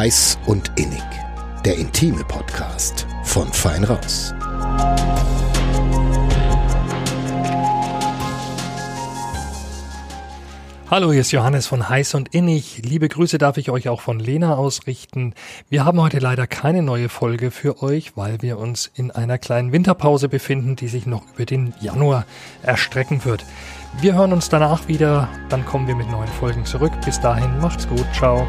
Heiß und Innig, der intime Podcast von Fein Raus. Hallo, hier ist Johannes von Heiß und Innig. Liebe Grüße darf ich euch auch von Lena ausrichten. Wir haben heute leider keine neue Folge für euch, weil wir uns in einer kleinen Winterpause befinden, die sich noch über den Januar erstrecken wird. Wir hören uns danach wieder, dann kommen wir mit neuen Folgen zurück. Bis dahin, macht's gut, ciao.